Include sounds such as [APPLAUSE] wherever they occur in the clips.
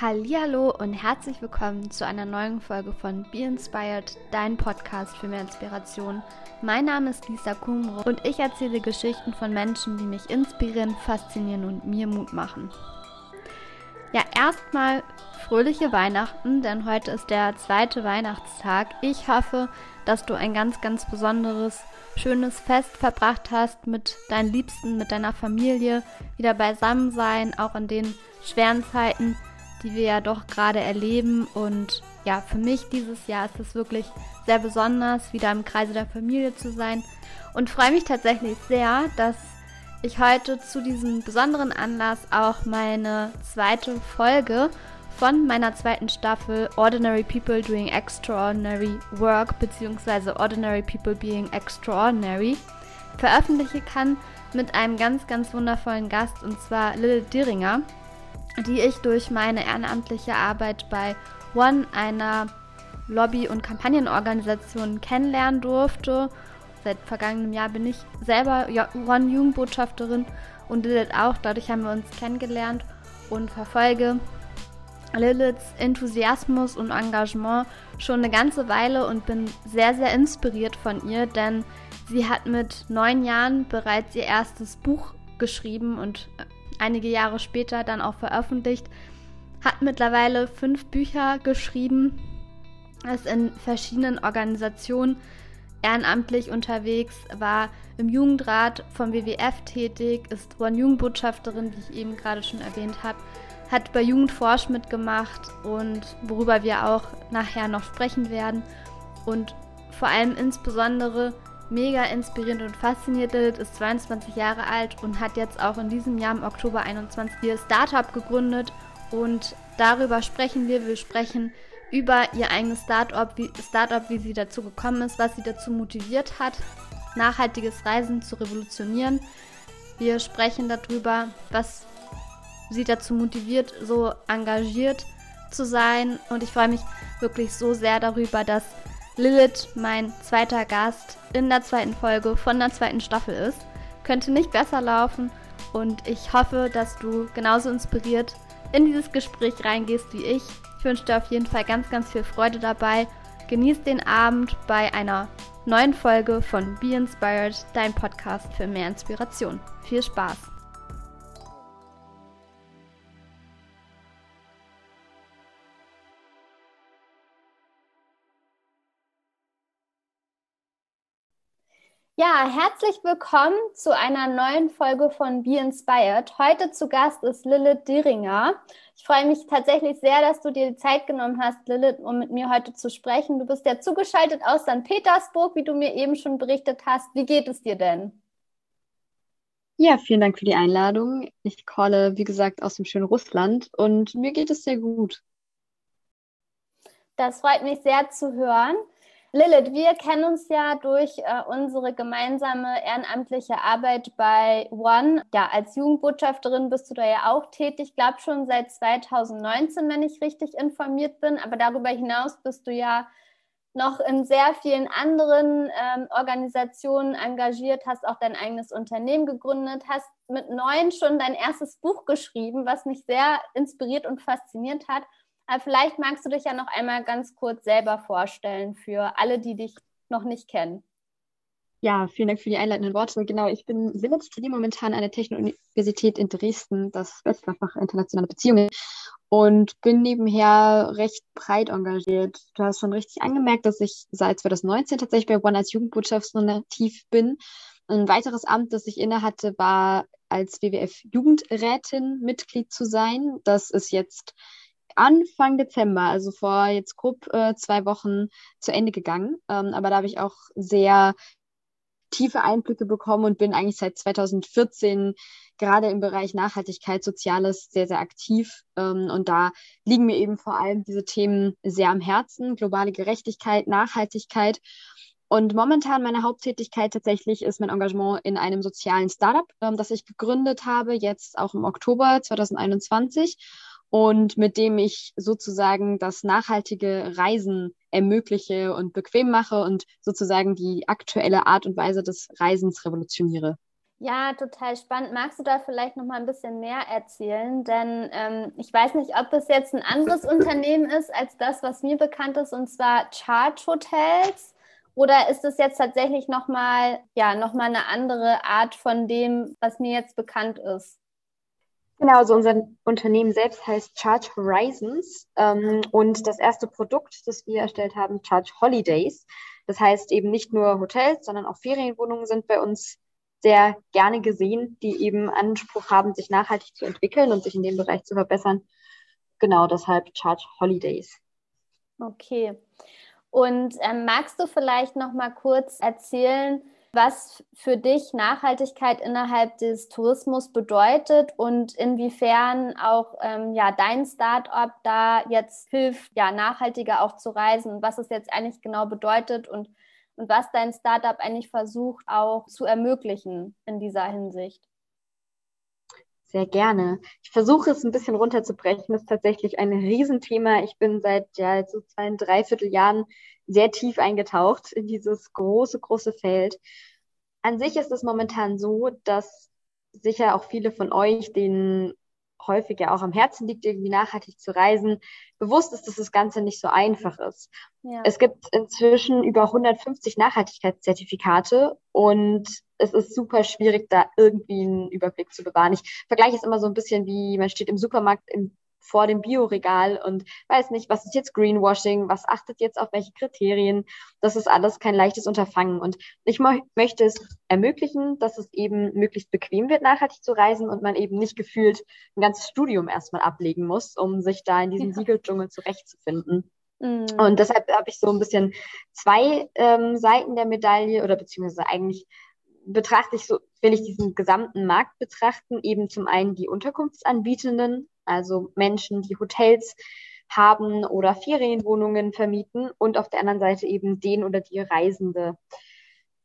Hallo und herzlich willkommen zu einer neuen Folge von Be Inspired, dein Podcast für mehr Inspiration. Mein Name ist Lisa Kumro und ich erzähle Geschichten von Menschen, die mich inspirieren, faszinieren und mir Mut machen. Ja, erstmal fröhliche Weihnachten, denn heute ist der zweite Weihnachtstag. Ich hoffe, dass du ein ganz, ganz besonderes, schönes Fest verbracht hast mit deinen Liebsten, mit deiner Familie, wieder beisammen sein, auch in den schweren Zeiten, die wir ja doch gerade erleben. Und ja, für mich dieses Jahr ist es wirklich sehr besonders, wieder im Kreise der Familie zu sein. Und freue mich tatsächlich sehr, dass ich heute zu diesem besonderen Anlass auch meine zweite Folge von meiner zweiten Staffel Ordinary People Doing Extraordinary Work bzw. Ordinary People Being Extraordinary veröffentlichen kann mit einem ganz, ganz wundervollen Gast und zwar Lil Diringer die ich durch meine ehrenamtliche Arbeit bei One, einer Lobby- und Kampagnenorganisation, kennenlernen durfte. Seit vergangenem Jahr bin ich selber One-Jugendbotschafterin und Lilith auch. Dadurch haben wir uns kennengelernt und verfolge Liliths Enthusiasmus und Engagement schon eine ganze Weile und bin sehr, sehr inspiriert von ihr, denn sie hat mit neun Jahren bereits ihr erstes Buch geschrieben und einige Jahre später dann auch veröffentlicht. Hat mittlerweile fünf Bücher geschrieben, ist in verschiedenen Organisationen ehrenamtlich unterwegs, war im Jugendrat vom WWF tätig, ist One-Jugendbotschafterin, wie ich eben gerade schon erwähnt habe, hat bei Jugendforsch mitgemacht und worüber wir auch nachher noch sprechen werden. Und vor allem insbesondere mega inspirierend und fasziniert ist, 22 Jahre alt und hat jetzt auch in diesem Jahr im Oktober 21 ihr Startup gegründet und darüber sprechen wir. Wir sprechen über ihr eigenes Startup wie, Startup, wie sie dazu gekommen ist, was sie dazu motiviert hat, nachhaltiges Reisen zu revolutionieren. Wir sprechen darüber, was sie dazu motiviert, so engagiert zu sein und ich freue mich wirklich so sehr darüber, dass Lilith mein zweiter Gast in der zweiten Folge von der zweiten Staffel ist. Könnte nicht besser laufen und ich hoffe, dass du genauso inspiriert in dieses Gespräch reingehst wie ich. Ich wünsche dir auf jeden Fall ganz, ganz viel Freude dabei. Genieß den Abend bei einer neuen Folge von Be Inspired, dein Podcast für mehr Inspiration. Viel Spaß! Ja, herzlich willkommen zu einer neuen Folge von Be Inspired. Heute zu Gast ist Lilith Diringer. Ich freue mich tatsächlich sehr, dass du dir die Zeit genommen hast, Lilith, um mit mir heute zu sprechen. Du bist ja zugeschaltet aus St. Petersburg, wie du mir eben schon berichtet hast. Wie geht es dir denn? Ja, vielen Dank für die Einladung. Ich calle, wie gesagt, aus dem schönen Russland und mir geht es sehr gut. Das freut mich sehr zu hören. Lilith, wir kennen uns ja durch äh, unsere gemeinsame ehrenamtliche Arbeit bei One. Ja, als Jugendbotschafterin bist du da ja auch tätig, glaube schon seit 2019, wenn ich richtig informiert bin. Aber darüber hinaus bist du ja noch in sehr vielen anderen ähm, Organisationen engagiert, hast auch dein eigenes Unternehmen gegründet, hast mit neun schon dein erstes Buch geschrieben, was mich sehr inspiriert und fasziniert hat. Aber vielleicht magst du dich ja noch einmal ganz kurz selber vorstellen für alle, die dich noch nicht kennen. Ja, vielen Dank für die einleitenden Worte. Genau, ich bin Lilith, studiere momentan an der Technik-Universität in Dresden, das Bachelorfach Internationale Beziehungen und bin nebenher recht breit engagiert. Du hast schon richtig angemerkt, dass ich seit 2019 tatsächlich bei One als Jugendbotschafterin aktiv bin. Ein weiteres Amt, das ich innehatte, war als WWF-Jugendrätin Mitglied zu sein. Das ist jetzt Anfang Dezember, also vor jetzt grob äh, zwei Wochen zu Ende gegangen. Ähm, aber da habe ich auch sehr tiefe Einblicke bekommen und bin eigentlich seit 2014 gerade im Bereich Nachhaltigkeit, Soziales sehr, sehr aktiv. Ähm, und da liegen mir eben vor allem diese Themen sehr am Herzen, globale Gerechtigkeit, Nachhaltigkeit. Und momentan meine Haupttätigkeit tatsächlich ist mein Engagement in einem sozialen Startup, ähm, das ich gegründet habe, jetzt auch im Oktober 2021 und mit dem ich sozusagen das nachhaltige Reisen ermögliche und bequem mache und sozusagen die aktuelle Art und Weise des Reisens revolutioniere. Ja, total spannend. Magst du da vielleicht noch mal ein bisschen mehr erzählen? Denn ähm, ich weiß nicht, ob es jetzt ein anderes Unternehmen ist als das, was mir bekannt ist, und zwar Charge Hotels. Oder ist es jetzt tatsächlich noch mal, ja, noch mal eine andere Art von dem, was mir jetzt bekannt ist? Genau, also unser Unternehmen selbst heißt Charge Horizons ähm, und das erste Produkt, das wir erstellt haben, Charge Holidays. Das heißt eben nicht nur Hotels, sondern auch Ferienwohnungen sind bei uns sehr gerne gesehen, die eben Anspruch haben, sich nachhaltig zu entwickeln und sich in dem Bereich zu verbessern. Genau, deshalb Charge Holidays. Okay. Und ähm, magst du vielleicht noch mal kurz erzählen, was für dich Nachhaltigkeit innerhalb des Tourismus bedeutet und inwiefern auch ähm, ja, dein Startup da jetzt hilft, ja, nachhaltiger auch zu reisen was es jetzt eigentlich genau bedeutet und, und was dein Startup eigentlich versucht auch zu ermöglichen in dieser Hinsicht. Sehr gerne. Ich versuche es ein bisschen runterzubrechen. Das ist tatsächlich ein Riesenthema. Ich bin seit ja, so zwei, dreiviertel Jahren sehr tief eingetaucht in dieses große, große Feld. An sich ist es momentan so, dass sicher auch viele von euch, denen häufig ja auch am Herzen liegt, irgendwie nachhaltig zu reisen, bewusst ist, dass das Ganze nicht so einfach ist. Ja. Es gibt inzwischen über 150 Nachhaltigkeitszertifikate und es ist super schwierig, da irgendwie einen Überblick zu bewahren. Ich vergleiche es immer so ein bisschen wie, man steht im Supermarkt im vor dem Bioregal und weiß nicht, was ist jetzt Greenwashing, was achtet jetzt auf welche Kriterien. Das ist alles kein leichtes Unterfangen. Und ich möchte es ermöglichen, dass es eben möglichst bequem wird, nachhaltig zu reisen und man eben nicht gefühlt ein ganzes Studium erstmal ablegen muss, um sich da in diesem ja. Siegeldschungel zurechtzufinden. Mhm. Und deshalb habe ich so ein bisschen zwei ähm, Seiten der Medaille oder beziehungsweise eigentlich betrachte ich so, will ich diesen gesamten Markt betrachten, eben zum einen die Unterkunftsanbietenden, also Menschen, die Hotels haben oder Ferienwohnungen vermieten und auf der anderen Seite eben den oder die Reisende.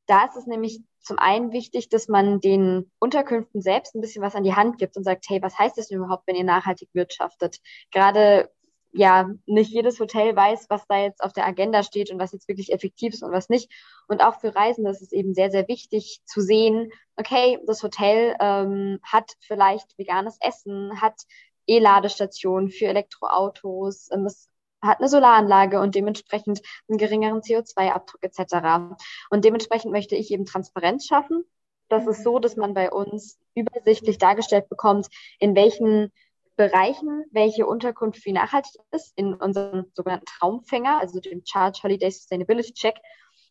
Da ist es nämlich zum einen wichtig, dass man den Unterkünften selbst ein bisschen was an die Hand gibt und sagt, hey, was heißt das denn überhaupt, wenn ihr nachhaltig wirtschaftet? Gerade ja, nicht jedes Hotel weiß, was da jetzt auf der Agenda steht und was jetzt wirklich effektiv ist und was nicht. Und auch für Reisende ist es eben sehr, sehr wichtig zu sehen, okay, das Hotel ähm, hat vielleicht veganes Essen, hat E-Ladestationen für Elektroautos, ähm, es hat eine Solaranlage und dementsprechend einen geringeren CO2-Abdruck etc. Und dementsprechend möchte ich eben Transparenz schaffen. Das ist so, dass man bei uns übersichtlich dargestellt bekommt, in welchen Bereichen, welche Unterkunft wie nachhaltig ist, in unserem sogenannten Traumfänger, also dem Charge Holiday Sustainability Check.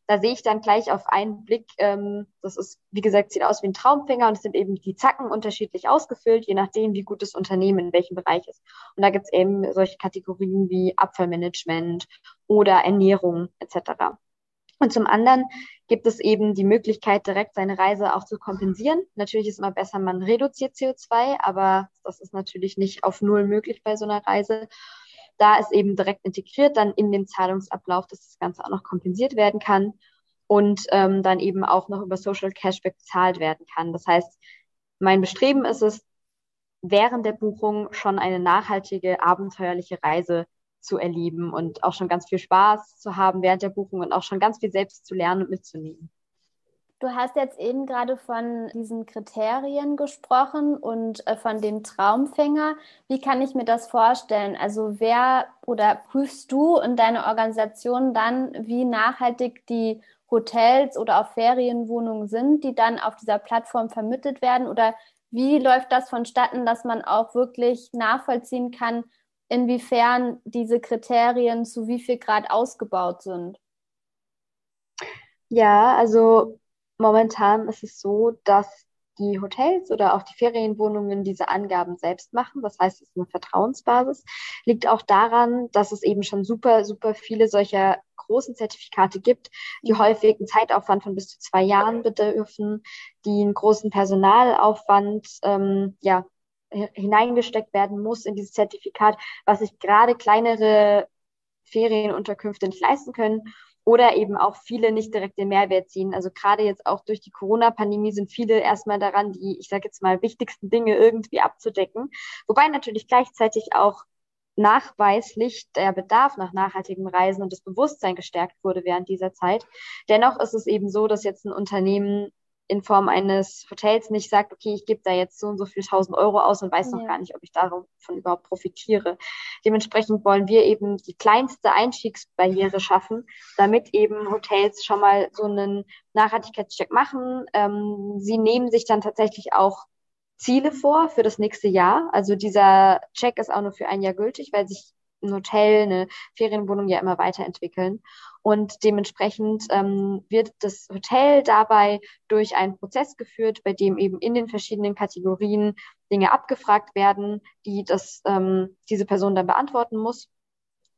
Da sehe ich dann gleich auf einen Blick, ähm, das ist, wie gesagt, sieht aus wie ein Traumfänger und es sind eben die Zacken unterschiedlich ausgefüllt, je nachdem, wie gut das Unternehmen in welchem Bereich ist. Und da gibt es eben solche Kategorien wie Abfallmanagement oder Ernährung etc. Und zum anderen gibt es eben die Möglichkeit, direkt seine Reise auch zu kompensieren. Natürlich ist immer besser, man reduziert CO2, aber das ist natürlich nicht auf Null möglich bei so einer Reise. Da ist eben direkt integriert dann in den Zahlungsablauf, dass das Ganze auch noch kompensiert werden kann und ähm, dann eben auch noch über Social Cashback bezahlt werden kann. Das heißt, mein Bestreben ist es, während der Buchung schon eine nachhaltige, abenteuerliche Reise zu erleben und auch schon ganz viel Spaß zu haben während der Buchung und auch schon ganz viel selbst zu lernen und mitzunehmen. Du hast jetzt eben gerade von diesen Kriterien gesprochen und äh, von dem Traumfänger. Wie kann ich mir das vorstellen? Also wer oder prüfst du in deiner Organisation dann, wie nachhaltig die Hotels oder auch Ferienwohnungen sind, die dann auf dieser Plattform vermittelt werden? Oder wie läuft das vonstatten, dass man auch wirklich nachvollziehen kann, inwiefern diese Kriterien zu wie viel Grad ausgebaut sind? Ja, also momentan ist es so, dass die Hotels oder auch die Ferienwohnungen diese Angaben selbst machen. Das heißt, es ist eine Vertrauensbasis. Liegt auch daran, dass es eben schon super, super viele solcher großen Zertifikate gibt, die häufig einen Zeitaufwand von bis zu zwei Jahren bedürfen, die einen großen Personalaufwand ähm, ja, hineingesteckt werden muss in dieses Zertifikat, was sich gerade kleinere Ferienunterkünfte nicht leisten können oder eben auch viele nicht direkt den Mehrwert ziehen. Also gerade jetzt auch durch die Corona-Pandemie sind viele erstmal daran, die, ich sage jetzt mal, wichtigsten Dinge irgendwie abzudecken. Wobei natürlich gleichzeitig auch nachweislich der Bedarf nach nachhaltigem Reisen und das Bewusstsein gestärkt wurde während dieser Zeit. Dennoch ist es eben so, dass jetzt ein Unternehmen in Form eines Hotels nicht sagt, okay, ich gebe da jetzt so und so viel tausend Euro aus und weiß ja. noch gar nicht, ob ich davon überhaupt profitiere. Dementsprechend wollen wir eben die kleinste Einstiegsbarriere schaffen, damit eben Hotels schon mal so einen Nachhaltigkeitscheck machen. Ähm, sie nehmen sich dann tatsächlich auch Ziele vor für das nächste Jahr. Also dieser Check ist auch nur für ein Jahr gültig, weil sich ein Hotel, eine Ferienwohnung ja immer weiterentwickeln. Und dementsprechend ähm, wird das Hotel dabei durch einen Prozess geführt, bei dem eben in den verschiedenen Kategorien Dinge abgefragt werden, die das, ähm, diese Person dann beantworten muss.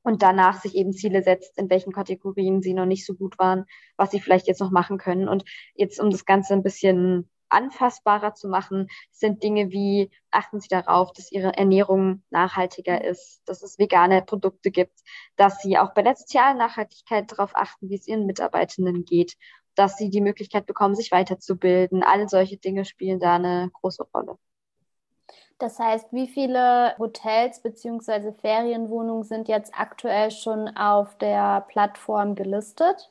Und danach sich eben Ziele setzt, in welchen Kategorien sie noch nicht so gut waren, was sie vielleicht jetzt noch machen können. Und jetzt, um das Ganze ein bisschen anfassbarer zu machen, sind Dinge wie, achten Sie darauf, dass Ihre Ernährung nachhaltiger ist, dass es vegane Produkte gibt, dass Sie auch bei der sozialen Nachhaltigkeit darauf achten, wie es Ihren Mitarbeitenden geht, dass Sie die Möglichkeit bekommen, sich weiterzubilden. Alle solche Dinge spielen da eine große Rolle. Das heißt, wie viele Hotels bzw. Ferienwohnungen sind jetzt aktuell schon auf der Plattform gelistet?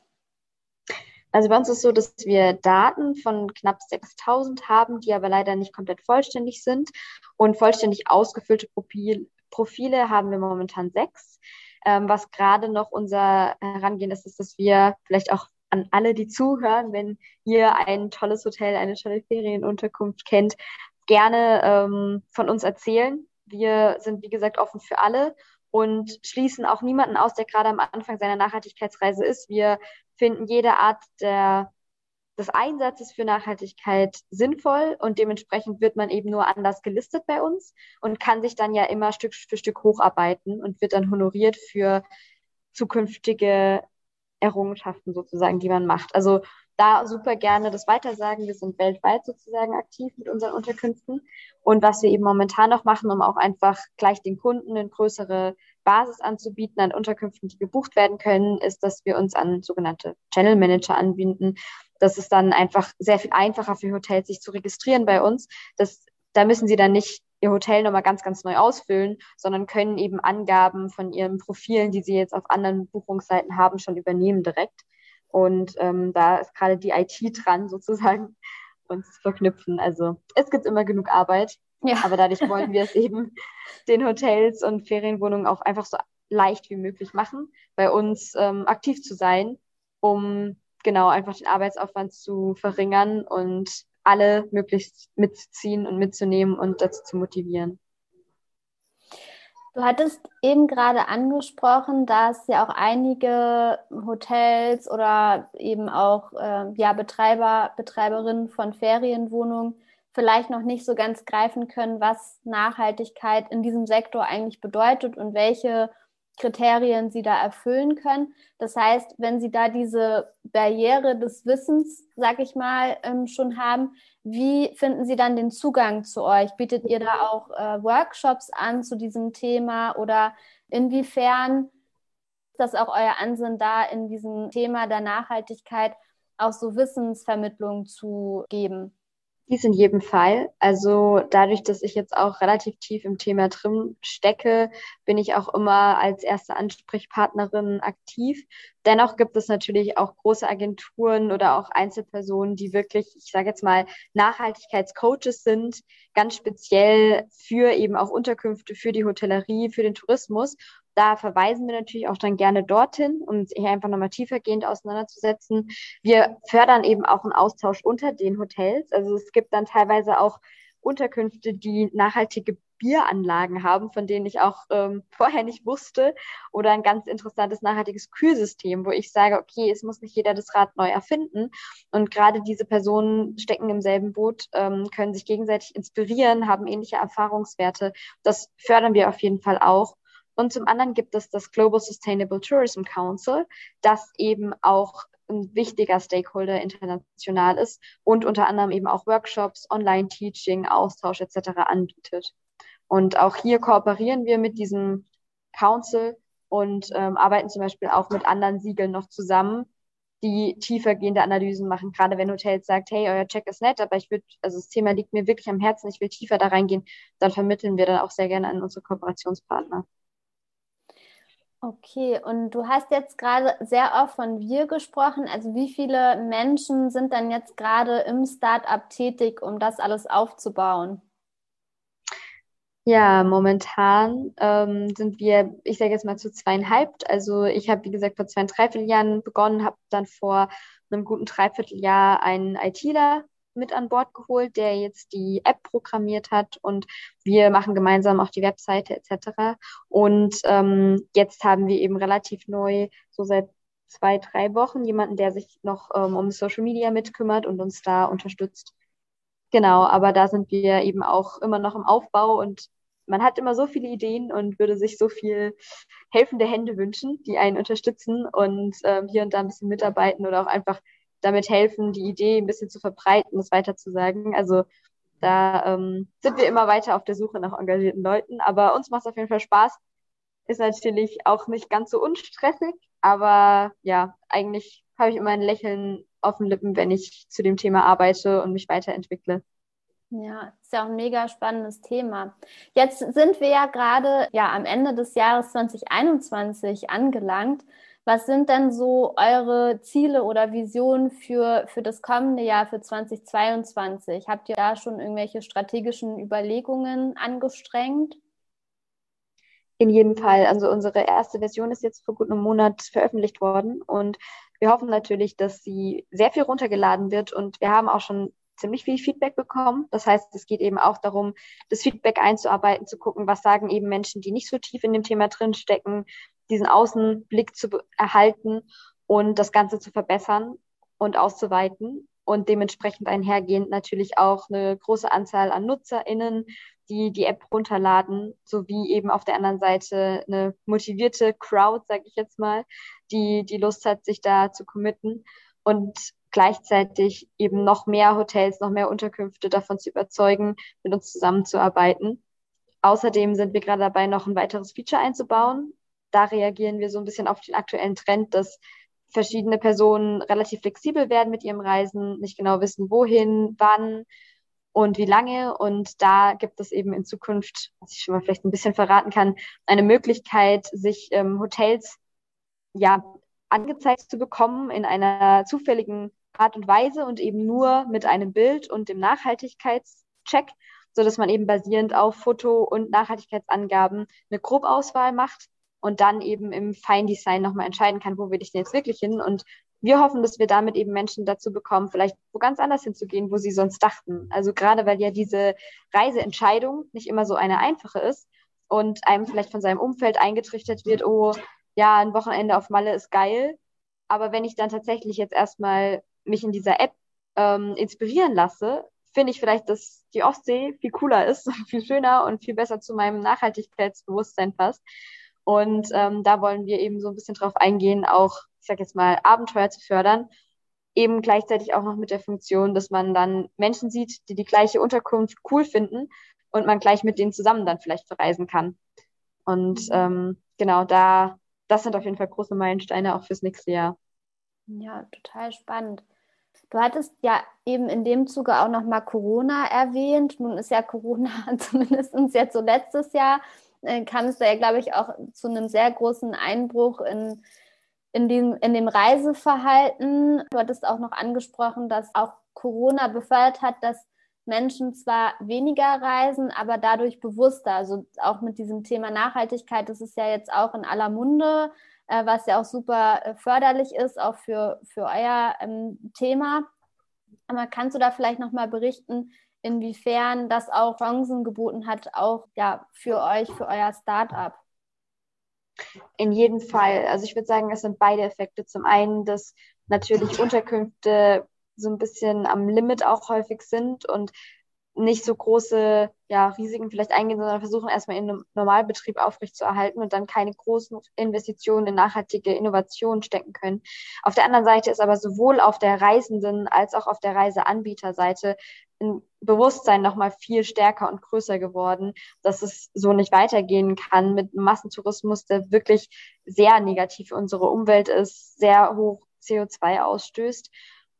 Also bei uns ist es so, dass wir Daten von knapp 6000 haben, die aber leider nicht komplett vollständig sind. Und vollständig ausgefüllte Profil, Profile haben wir momentan sechs. Ähm, was gerade noch unser Herangehen ist, ist, dass wir vielleicht auch an alle, die zuhören, wenn ihr ein tolles Hotel, eine tolle Ferienunterkunft kennt, gerne ähm, von uns erzählen. Wir sind, wie gesagt, offen für alle und schließen auch niemanden aus, der gerade am Anfang seiner Nachhaltigkeitsreise ist. Wir finden jede Art der, des Einsatzes für Nachhaltigkeit sinnvoll und dementsprechend wird man eben nur anders gelistet bei uns und kann sich dann ja immer Stück für Stück hocharbeiten und wird dann honoriert für zukünftige Errungenschaften sozusagen, die man macht. Also da super gerne das weitersagen. Wir sind weltweit sozusagen aktiv mit unseren Unterkünften. Und was wir eben momentan noch machen, um auch einfach gleich den Kunden eine größere Basis anzubieten an Unterkünften, die gebucht werden können, ist, dass wir uns an sogenannte Channel Manager anbinden. Das ist dann einfach sehr viel einfacher für Hotels, sich zu registrieren bei uns. Das, da müssen sie dann nicht ihr Hotel nochmal ganz, ganz neu ausfüllen, sondern können eben Angaben von ihren Profilen, die sie jetzt auf anderen Buchungsseiten haben, schon übernehmen direkt. Und ähm, da ist gerade die IT dran, sozusagen, uns zu verknüpfen. Also es gibt immer genug Arbeit. Ja. Aber dadurch wollen wir es [LAUGHS] eben den Hotels und Ferienwohnungen auch einfach so leicht wie möglich machen, bei uns ähm, aktiv zu sein, um genau einfach den Arbeitsaufwand zu verringern und alle möglichst mitzuziehen und mitzunehmen und dazu zu motivieren. Du hattest eben gerade angesprochen, dass ja auch einige Hotels oder eben auch äh, ja, Betreiber, Betreiberinnen von Ferienwohnungen vielleicht noch nicht so ganz greifen können, was Nachhaltigkeit in diesem Sektor eigentlich bedeutet und welche Kriterien sie da erfüllen können. Das heißt, wenn sie da diese Barriere des Wissens, sag ich mal, ähm, schon haben, wie finden Sie dann den Zugang zu euch? Bietet ihr da auch äh, Workshops an zu diesem Thema oder inwiefern ist das auch euer Ansinnen da, in diesem Thema der Nachhaltigkeit auch so Wissensvermittlung zu geben? Dies in jedem Fall. Also dadurch, dass ich jetzt auch relativ tief im Thema drin stecke, bin ich auch immer als erste Ansprechpartnerin aktiv. Dennoch gibt es natürlich auch große Agenturen oder auch Einzelpersonen, die wirklich, ich sage jetzt mal, Nachhaltigkeitscoaches sind, ganz speziell für eben auch Unterkünfte, für die Hotellerie, für den Tourismus da verweisen wir natürlich auch dann gerne dorthin, um hier einfach nochmal tiefergehend auseinanderzusetzen. Wir fördern eben auch einen Austausch unter den Hotels. Also es gibt dann teilweise auch Unterkünfte, die nachhaltige Bieranlagen haben, von denen ich auch ähm, [LAUGHS] vorher nicht wusste, oder ein ganz interessantes nachhaltiges Kühlsystem, wo ich sage, okay, es muss nicht jeder das Rad neu erfinden. Und gerade diese Personen stecken im selben Boot, ähm, können sich gegenseitig inspirieren, haben ähnliche Erfahrungswerte. Das fördern wir auf jeden Fall auch. Und zum anderen gibt es das Global Sustainable Tourism Council, das eben auch ein wichtiger Stakeholder international ist und unter anderem eben auch Workshops, Online-Teaching, Austausch etc. anbietet. Und auch hier kooperieren wir mit diesem Council und ähm, arbeiten zum Beispiel auch mit anderen Siegeln noch zusammen, die tiefergehende Analysen machen. Gerade wenn Hotels sagt, hey, euer Check ist nett, aber ich würde, also das Thema liegt mir wirklich am Herzen, ich will tiefer da reingehen, dann vermitteln wir dann auch sehr gerne an unsere Kooperationspartner. Okay, und du hast jetzt gerade sehr oft von wir gesprochen. Also wie viele Menschen sind dann jetzt gerade im Startup tätig, um das alles aufzubauen? Ja, momentan ähm, sind wir, ich sage jetzt mal zu zweieinhalb. Also ich habe, wie gesagt, vor zwei, Dreivierteljahren begonnen, habe dann vor einem guten Dreivierteljahr einen ITler mit an Bord geholt, der jetzt die App programmiert hat und wir machen gemeinsam auch die Webseite etc. Und ähm, jetzt haben wir eben relativ neu, so seit zwei, drei Wochen, jemanden, der sich noch ähm, um Social Media mitkümmert und uns da unterstützt. Genau, aber da sind wir eben auch immer noch im Aufbau und man hat immer so viele Ideen und würde sich so viel helfende Hände wünschen, die einen unterstützen und ähm, hier und da ein bisschen mitarbeiten oder auch einfach damit helfen, die Idee ein bisschen zu verbreiten, das weiterzusagen. Also da ähm, sind wir immer weiter auf der Suche nach engagierten Leuten. Aber uns macht es auf jeden Fall Spaß. Ist natürlich auch nicht ganz so unstressig, aber ja, eigentlich habe ich immer ein Lächeln auf den Lippen, wenn ich zu dem Thema arbeite und mich weiterentwickle. Ja, ist ja auch ein mega spannendes Thema. Jetzt sind wir ja gerade ja am Ende des Jahres 2021 angelangt. Was sind denn so eure Ziele oder Visionen für, für das kommende Jahr, für 2022? Habt ihr da schon irgendwelche strategischen Überlegungen angestrengt? In jedem Fall. Also unsere erste Version ist jetzt vor gut einem Monat veröffentlicht worden und wir hoffen natürlich, dass sie sehr viel runtergeladen wird und wir haben auch schon ziemlich viel Feedback bekommen. Das heißt, es geht eben auch darum, das Feedback einzuarbeiten, zu gucken, was sagen eben Menschen, die nicht so tief in dem Thema drinstecken, diesen Außenblick zu erhalten und das Ganze zu verbessern und auszuweiten und dementsprechend einhergehend natürlich auch eine große Anzahl an NutzerInnen, die die App runterladen, sowie eben auf der anderen Seite eine motivierte Crowd, sage ich jetzt mal, die die Lust hat, sich da zu committen und gleichzeitig eben noch mehr Hotels, noch mehr Unterkünfte davon zu überzeugen, mit uns zusammenzuarbeiten. Außerdem sind wir gerade dabei, noch ein weiteres Feature einzubauen, da reagieren wir so ein bisschen auf den aktuellen Trend, dass verschiedene Personen relativ flexibel werden mit ihrem Reisen, nicht genau wissen, wohin, wann und wie lange. Und da gibt es eben in Zukunft, was ich schon mal vielleicht ein bisschen verraten kann, eine Möglichkeit, sich ähm, Hotels ja angezeigt zu bekommen in einer zufälligen Art und Weise und eben nur mit einem Bild und dem Nachhaltigkeitscheck, so dass man eben basierend auf Foto- und Nachhaltigkeitsangaben eine Grobauswahl macht und dann eben im Feindesign nochmal entscheiden kann, wo will ich denn jetzt wirklich hin. Und wir hoffen, dass wir damit eben Menschen dazu bekommen, vielleicht wo ganz anders hinzugehen, wo sie sonst dachten. Also gerade weil ja diese Reiseentscheidung nicht immer so eine einfache ist und einem vielleicht von seinem Umfeld eingetrichtert wird, oh, ja, ein Wochenende auf Malle ist geil. Aber wenn ich dann tatsächlich jetzt erstmal mich in dieser App ähm, inspirieren lasse, finde ich vielleicht, dass die Ostsee viel cooler ist, [LAUGHS] viel schöner und viel besser zu meinem Nachhaltigkeitsbewusstsein passt. Und ähm, da wollen wir eben so ein bisschen drauf eingehen, auch, ich sag jetzt mal, Abenteuer zu fördern. Eben gleichzeitig auch noch mit der Funktion, dass man dann Menschen sieht, die die gleiche Unterkunft cool finden und man gleich mit denen zusammen dann vielleicht verreisen kann. Und mhm. ähm, genau, da, das sind auf jeden Fall große Meilensteine auch fürs nächste Jahr. Ja, total spannend. Du hattest ja eben in dem Zuge auch noch mal Corona erwähnt. Nun ist ja Corona [LAUGHS] zumindest jetzt so letztes Jahr kam es da ja, glaube ich, auch zu einem sehr großen Einbruch in, in, dem, in dem Reiseverhalten. Du hattest auch noch angesprochen, dass auch Corona befeuert hat, dass Menschen zwar weniger reisen, aber dadurch bewusster. Also auch mit diesem Thema Nachhaltigkeit, das ist ja jetzt auch in aller Munde, äh, was ja auch super äh, förderlich ist, auch für, für euer ähm, Thema. Aber kannst du da vielleicht nochmal berichten, inwiefern das auch Chancen geboten hat, auch ja, für euch, für euer Startup. In jedem Fall. Also ich würde sagen, es sind beide Effekte. Zum einen, dass natürlich Unterkünfte so ein bisschen am Limit auch häufig sind und nicht so große ja, Risiken vielleicht eingehen, sondern versuchen erstmal in Normalbetrieb aufrechtzuerhalten und dann keine großen Investitionen in nachhaltige Innovationen stecken können. Auf der anderen Seite ist aber sowohl auf der Reisenden als auch auf der Reiseanbieterseite ein Bewusstsein nochmal viel stärker und größer geworden, dass es so nicht weitergehen kann mit Massentourismus, der wirklich sehr negativ für unsere Umwelt ist, sehr hoch CO2 ausstößt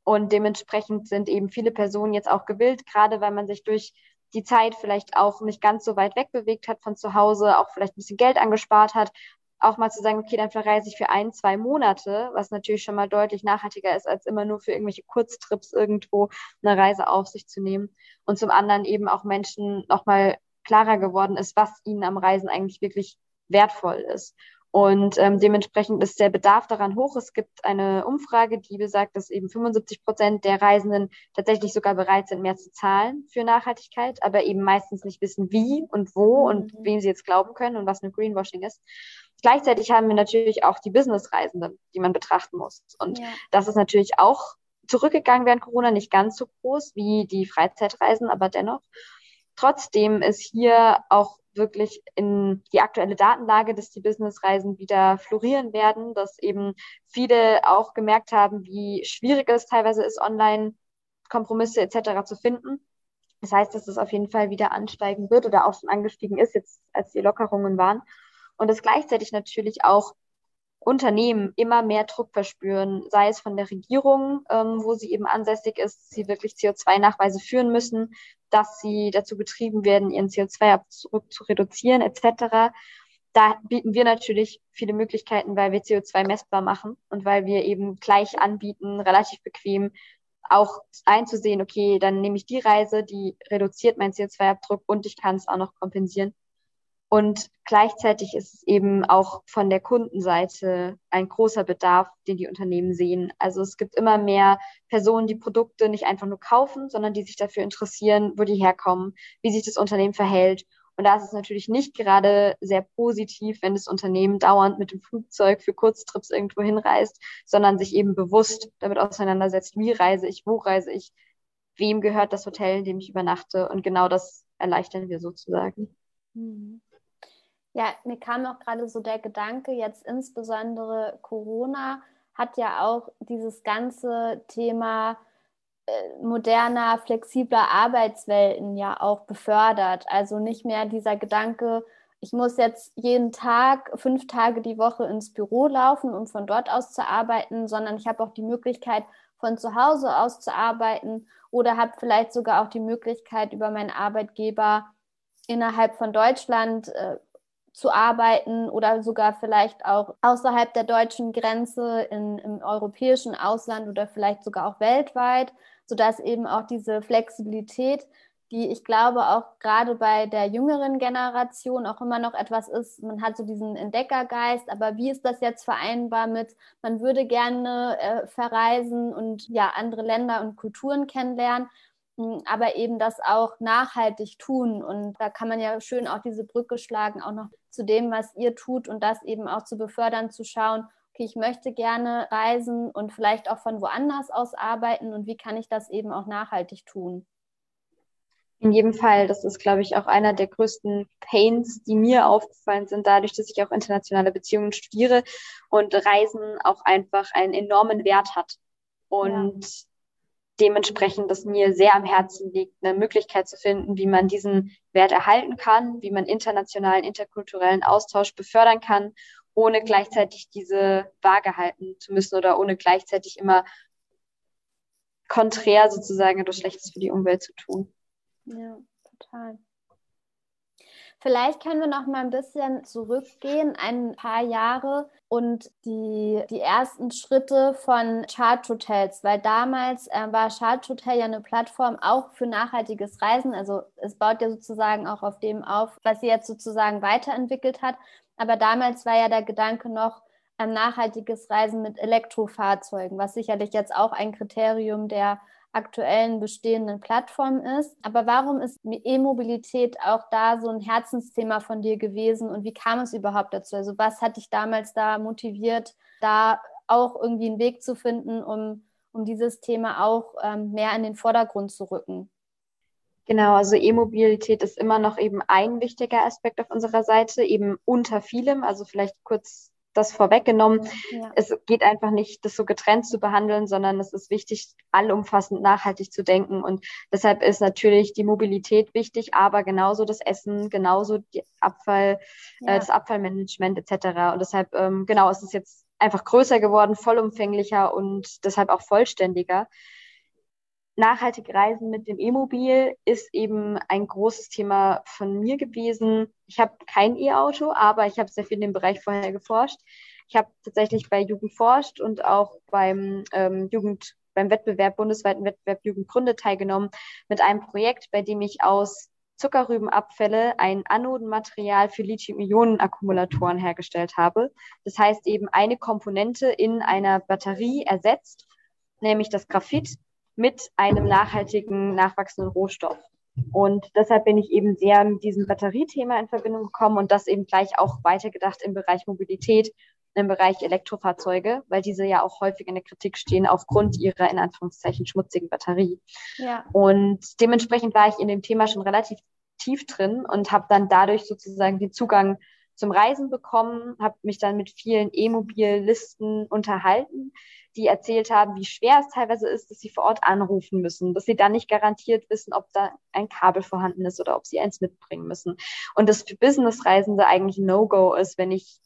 und dementsprechend sind eben viele Personen jetzt auch gewillt, gerade weil man sich durch die Zeit vielleicht auch nicht ganz so weit weg bewegt hat von zu Hause, auch vielleicht ein bisschen Geld angespart hat, auch mal zu sagen, okay, dann verreise ich für ein, zwei Monate, was natürlich schon mal deutlich nachhaltiger ist, als immer nur für irgendwelche Kurztrips irgendwo eine Reise auf sich zu nehmen. Und zum anderen eben auch Menschen nochmal klarer geworden ist, was ihnen am Reisen eigentlich wirklich wertvoll ist. Und ähm, dementsprechend ist der Bedarf daran hoch. Es gibt eine Umfrage, die besagt, dass eben 75 Prozent der Reisenden tatsächlich sogar bereit sind, mehr zu zahlen für Nachhaltigkeit, aber eben meistens nicht wissen, wie und wo mhm. und wem sie jetzt glauben können und was eine Greenwashing ist. Gleichzeitig haben wir natürlich auch die Businessreisenden, die man betrachten muss. Und ja. das ist natürlich auch zurückgegangen während Corona, nicht ganz so groß wie die Freizeitreisen, aber dennoch. Trotzdem ist hier auch wirklich in die aktuelle Datenlage, dass die Businessreisen wieder florieren werden, dass eben viele auch gemerkt haben, wie schwierig es teilweise ist, online Kompromisse etc. zu finden. Das heißt, dass es auf jeden Fall wieder ansteigen wird oder auch schon angestiegen ist, jetzt als die Lockerungen waren. Und dass gleichzeitig natürlich auch Unternehmen immer mehr Druck verspüren, sei es von der Regierung, ähm, wo sie eben ansässig ist, sie wirklich CO2-Nachweise führen müssen, dass sie dazu getrieben werden, ihren CO2-Abdruck zu reduzieren etc. Da bieten wir natürlich viele Möglichkeiten, weil wir CO2 messbar machen und weil wir eben gleich anbieten, relativ bequem auch einzusehen, okay, dann nehme ich die Reise, die reduziert meinen CO2-Abdruck und ich kann es auch noch kompensieren. Und gleichzeitig ist es eben auch von der Kundenseite ein großer Bedarf, den die Unternehmen sehen. Also es gibt immer mehr Personen, die Produkte nicht einfach nur kaufen, sondern die sich dafür interessieren, wo die herkommen, wie sich das Unternehmen verhält. Und da ist es natürlich nicht gerade sehr positiv, wenn das Unternehmen dauernd mit dem Flugzeug für Kurztrips irgendwo hinreist, sondern sich eben bewusst damit auseinandersetzt, wie reise ich, wo reise ich, wem gehört das Hotel, in dem ich übernachte. Und genau das erleichtern wir sozusagen. Mhm. Ja, mir kam auch gerade so der Gedanke, jetzt insbesondere Corona hat ja auch dieses ganze Thema äh, moderner, flexibler Arbeitswelten ja auch befördert. Also nicht mehr dieser Gedanke, ich muss jetzt jeden Tag, fünf Tage die Woche ins Büro laufen, um von dort aus zu arbeiten, sondern ich habe auch die Möglichkeit, von zu Hause aus zu arbeiten oder habe vielleicht sogar auch die Möglichkeit, über meinen Arbeitgeber innerhalb von Deutschland äh, zu arbeiten oder sogar vielleicht auch außerhalb der deutschen Grenze in, im europäischen Ausland oder vielleicht sogar auch weltweit, sodass eben auch diese Flexibilität, die ich glaube auch gerade bei der jüngeren Generation auch immer noch etwas ist, man hat so diesen Entdeckergeist, aber wie ist das jetzt vereinbar mit, man würde gerne äh, verreisen und ja andere Länder und Kulturen kennenlernen, aber eben das auch nachhaltig tun. Und da kann man ja schön auch diese Brücke schlagen, auch noch zu dem, was ihr tut und das eben auch zu befördern, zu schauen, okay, ich möchte gerne reisen und vielleicht auch von woanders aus arbeiten und wie kann ich das eben auch nachhaltig tun? In jedem Fall, das ist, glaube ich, auch einer der größten Pains, die mir aufgefallen sind, dadurch, dass ich auch internationale Beziehungen studiere und Reisen auch einfach einen enormen Wert hat. Und ja dementsprechend das mir sehr am Herzen liegt, eine Möglichkeit zu finden, wie man diesen Wert erhalten kann, wie man internationalen, interkulturellen Austausch befördern kann, ohne gleichzeitig diese Waage halten zu müssen oder ohne gleichzeitig immer konträr sozusagen etwas Schlechtes für die Umwelt zu tun. Ja, total. Vielleicht können wir noch mal ein bisschen zurückgehen, ein paar Jahre und die, die ersten Schritte von Chart Hotels, weil damals äh, war Chart Hotel ja eine Plattform auch für nachhaltiges Reisen. Also es baut ja sozusagen auch auf dem auf, was sie jetzt sozusagen weiterentwickelt hat. Aber damals war ja der Gedanke noch, ein nachhaltiges Reisen mit Elektrofahrzeugen, was sicherlich jetzt auch ein Kriterium der aktuellen bestehenden Plattform ist. Aber warum ist E-Mobilität auch da so ein Herzensthema von dir gewesen und wie kam es überhaupt dazu? Also was hat dich damals da motiviert, da auch irgendwie einen Weg zu finden, um, um dieses Thema auch ähm, mehr in den Vordergrund zu rücken? Genau, also E-Mobilität ist immer noch eben ein wichtiger Aspekt auf unserer Seite, eben unter vielem. Also vielleicht kurz das vorweggenommen. Ja. Es geht einfach nicht, das so getrennt zu behandeln, sondern es ist wichtig, allumfassend nachhaltig zu denken. Und deshalb ist natürlich die Mobilität wichtig, aber genauso das Essen, genauso die Abfall, äh, ja. äh, das Abfallmanagement etc. Und deshalb, ähm, genau, es ist jetzt einfach größer geworden, vollumfänglicher und deshalb auch vollständiger. Nachhaltige Reisen mit dem E-Mobil ist eben ein großes Thema von mir gewesen. Ich habe kein E-Auto, aber ich habe sehr viel in dem Bereich vorher geforscht. Ich habe tatsächlich bei Jugend forscht und auch beim ähm, Jugend beim Wettbewerb, bundesweiten Wettbewerb Jugendgründe teilgenommen mit einem Projekt, bei dem ich aus Zuckerrübenabfälle ein Anodenmaterial für Lithium-Ionen-Akkumulatoren hergestellt habe. Das heißt eben eine Komponente in einer Batterie ersetzt, nämlich das Graphit mit einem nachhaltigen, nachwachsenden Rohstoff. Und deshalb bin ich eben sehr mit diesem Batteriethema in Verbindung gekommen und das eben gleich auch weitergedacht im Bereich Mobilität, im Bereich Elektrofahrzeuge, weil diese ja auch häufig in der Kritik stehen aufgrund ihrer in Anführungszeichen schmutzigen Batterie. Ja. Und dementsprechend war ich in dem Thema schon relativ tief drin und habe dann dadurch sozusagen den Zugang zum Reisen bekommen, habe mich dann mit vielen E-Mobil-Listen unterhalten, die erzählt haben, wie schwer es teilweise ist, dass sie vor Ort anrufen müssen, dass sie dann nicht garantiert wissen, ob da ein Kabel vorhanden ist oder ob sie eins mitbringen müssen. Und das für Business-Reisende eigentlich No-Go ist, wenn ich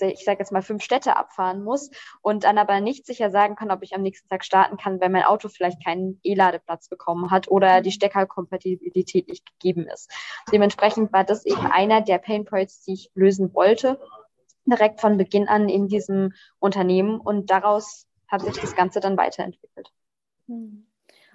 ich sage jetzt mal, fünf Städte abfahren muss und dann aber nicht sicher sagen kann, ob ich am nächsten Tag starten kann, weil mein Auto vielleicht keinen E-Ladeplatz bekommen hat oder die Steckerkompatibilität nicht gegeben ist. Dementsprechend war das eben einer der Painpoints, die ich lösen wollte, direkt von Beginn an in diesem Unternehmen und daraus hat sich das Ganze dann weiterentwickelt. Hm.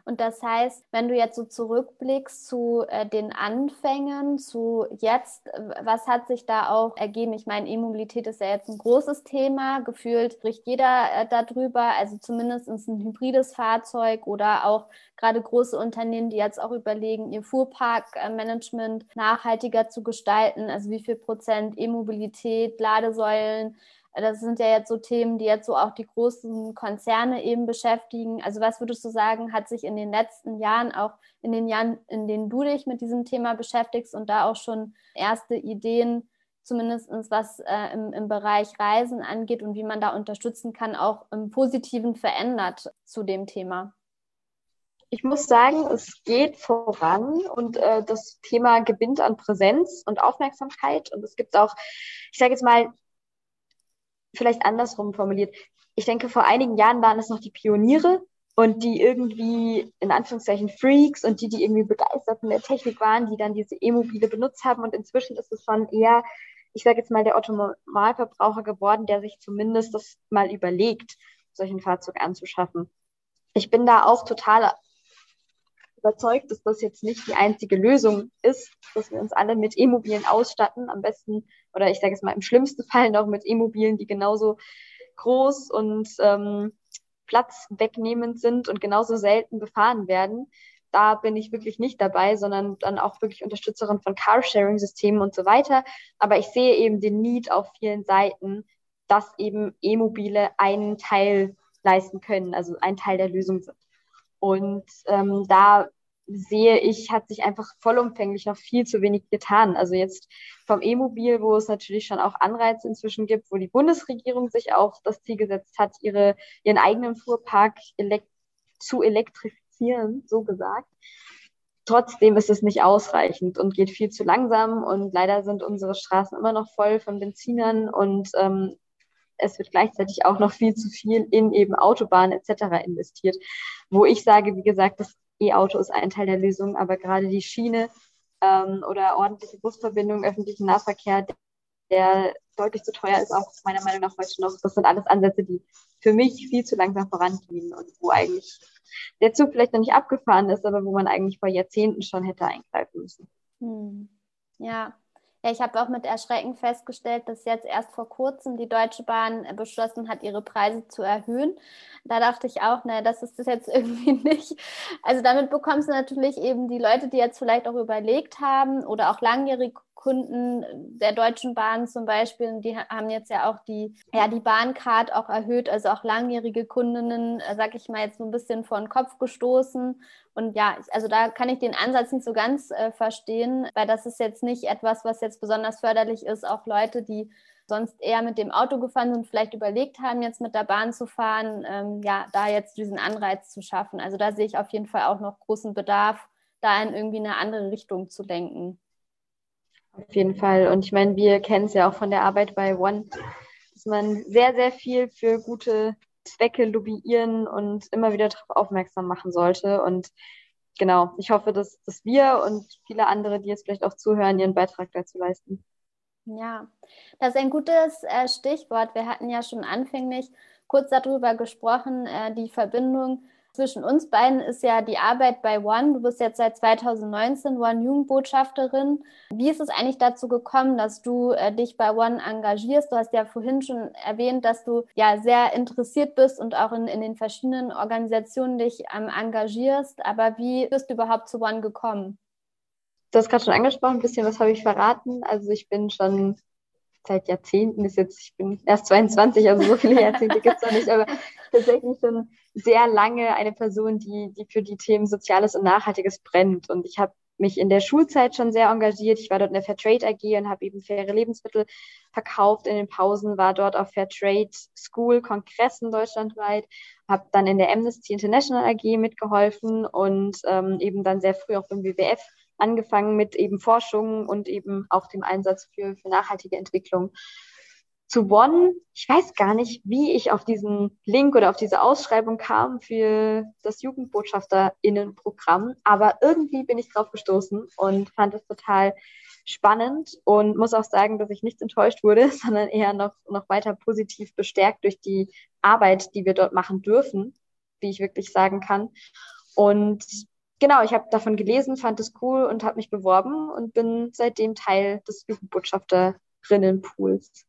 Und das heißt, wenn du jetzt so zurückblickst zu äh, den Anfängen, zu jetzt, was hat sich da auch ergeben? Ich meine, E-Mobilität ist ja jetzt ein großes Thema. Gefühlt spricht jeder äh, darüber, also zumindest ein hybrides Fahrzeug oder auch gerade große Unternehmen, die jetzt auch überlegen, ihr Fuhrparkmanagement nachhaltiger zu gestalten. Also wie viel Prozent E-Mobilität, Ladesäulen, das sind ja jetzt so Themen, die jetzt so auch die großen Konzerne eben beschäftigen. Also was würdest du sagen, hat sich in den letzten Jahren, auch in den Jahren, in denen du dich mit diesem Thema beschäftigst und da auch schon erste Ideen, zumindest was äh, im, im Bereich Reisen angeht und wie man da unterstützen kann, auch im Positiven verändert zu dem Thema? Ich muss sagen, es geht voran und äh, das Thema gewinnt an Präsenz und Aufmerksamkeit. Und es gibt auch, ich sage jetzt mal, vielleicht andersrum formuliert. Ich denke, vor einigen Jahren waren es noch die Pioniere und die irgendwie in Anführungszeichen Freaks und die, die irgendwie begeistert von der Technik waren, die dann diese E-Mobile benutzt haben. Und inzwischen ist es schon eher, ich sage jetzt mal, der Automobilverbraucher geworden, der sich zumindest das mal überlegt, solchen Fahrzeug anzuschaffen. Ich bin da auch total überzeugt, dass das jetzt nicht die einzige Lösung ist, dass wir uns alle mit E-Mobilen ausstatten, am besten, oder ich sage es mal im schlimmsten [LAUGHS] Fall noch mit E-Mobilen, die genauso groß und ähm, platzwegnehmend sind und genauso selten befahren werden. Da bin ich wirklich nicht dabei, sondern dann auch wirklich Unterstützerin von Carsharing-Systemen und so weiter. Aber ich sehe eben den Need auf vielen Seiten, dass eben E-Mobile einen Teil leisten können, also ein Teil der Lösung sind. Und ähm, da sehe ich, hat sich einfach vollumfänglich noch viel zu wenig getan. Also jetzt vom E-Mobil, wo es natürlich schon auch Anreize inzwischen gibt, wo die Bundesregierung sich auch das Ziel gesetzt hat, ihre, ihren eigenen Fuhrpark elekt zu elektrifizieren, so gesagt. Trotzdem ist es nicht ausreichend und geht viel zu langsam und leider sind unsere Straßen immer noch voll von Benzinern und ähm, es wird gleichzeitig auch noch viel zu viel in eben Autobahnen etc. investiert. Wo ich sage, wie gesagt, das E-Auto ist ein Teil der Lösung, aber gerade die Schiene ähm, oder ordentliche Busverbindungen, öffentlichen Nahverkehr, der deutlich zu teuer ist, auch meiner Meinung nach heute noch. Das sind alles Ansätze, die für mich viel zu langsam vorangehen und wo eigentlich der Zug vielleicht noch nicht abgefahren ist, aber wo man eigentlich vor Jahrzehnten schon hätte eingreifen müssen. Hm. Ja, ja, ich habe auch mit Erschrecken festgestellt, dass jetzt erst vor kurzem die Deutsche Bahn beschlossen hat, ihre Preise zu erhöhen. Da dachte ich auch, ne, das ist das jetzt [LAUGHS] irgendwie nicht. Also damit bekommst du natürlich eben die Leute, die jetzt vielleicht auch überlegt haben oder auch langjährig Kunden der Deutschen Bahn zum Beispiel, die haben jetzt ja auch die, ja, die Bahncard auch erhöht, also auch langjährige Kundinnen, äh, sag ich mal, jetzt so ein bisschen vor den Kopf gestoßen. Und ja, also da kann ich den Ansatz nicht so ganz äh, verstehen, weil das ist jetzt nicht etwas, was jetzt besonders förderlich ist. Auch Leute, die sonst eher mit dem Auto gefahren sind vielleicht überlegt haben, jetzt mit der Bahn zu fahren, ähm, ja, da jetzt diesen Anreiz zu schaffen. Also da sehe ich auf jeden Fall auch noch großen Bedarf, da in irgendwie eine andere Richtung zu lenken. Auf jeden Fall. Und ich meine, wir kennen es ja auch von der Arbeit bei One, dass man sehr, sehr viel für gute Zwecke lobbyieren und immer wieder darauf aufmerksam machen sollte. Und genau, ich hoffe, dass, dass wir und viele andere, die jetzt vielleicht auch zuhören, ihren Beitrag dazu leisten. Ja, das ist ein gutes äh, Stichwort. Wir hatten ja schon anfänglich kurz darüber gesprochen, äh, die Verbindung zwischen uns beiden ist ja die Arbeit bei One. Du bist jetzt seit 2019 One-Jugendbotschafterin. Wie ist es eigentlich dazu gekommen, dass du äh, dich bei One engagierst? Du hast ja vorhin schon erwähnt, dass du ja sehr interessiert bist und auch in, in den verschiedenen Organisationen dich ähm, engagierst. Aber wie bist du überhaupt zu One gekommen? Du hast gerade schon angesprochen, ein bisschen was habe ich verraten. Also ich bin schon seit Jahrzehnten, ist jetzt, ich bin erst 22, also so viele Jahrzehnte [LAUGHS] gibt es noch nicht, aber tatsächlich schon sehr lange eine Person, die, die für die Themen Soziales und Nachhaltiges brennt. Und ich habe mich in der Schulzeit schon sehr engagiert. Ich war dort in der Fairtrade AG und habe eben faire Lebensmittel verkauft. In den Pausen war dort auf Fairtrade School Kongressen deutschlandweit, habe dann in der Amnesty International AG mitgeholfen und ähm, eben dann sehr früh auch beim WWF angefangen mit eben Forschung und eben auch dem Einsatz für, für nachhaltige Entwicklung. Zu One, ich weiß gar nicht, wie ich auf diesen Link oder auf diese Ausschreibung kam für das JugendbotschafterInnenprogramm, aber irgendwie bin ich drauf gestoßen und fand es total spannend und muss auch sagen, dass ich nicht enttäuscht wurde, [LAUGHS] sondern eher noch, noch weiter positiv bestärkt durch die Arbeit, die wir dort machen dürfen, wie ich wirklich sagen kann. Und genau, ich habe davon gelesen, fand es cool und habe mich beworben und bin seitdem Teil des Jugendbotschafterinnenpools.